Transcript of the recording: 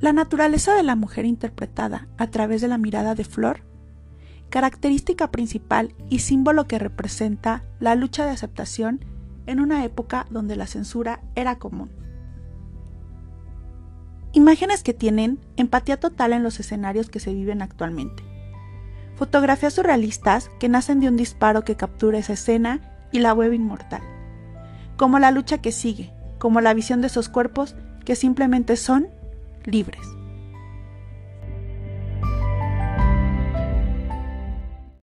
La naturaleza de la mujer interpretada a través de la mirada de Flor, característica principal y símbolo que representa la lucha de aceptación en una época donde la censura era común. Imágenes que tienen empatía total en los escenarios que se viven actualmente. Fotografías surrealistas que nacen de un disparo que captura esa escena y la web inmortal. Como la lucha que sigue, como la visión de esos cuerpos que simplemente son libres.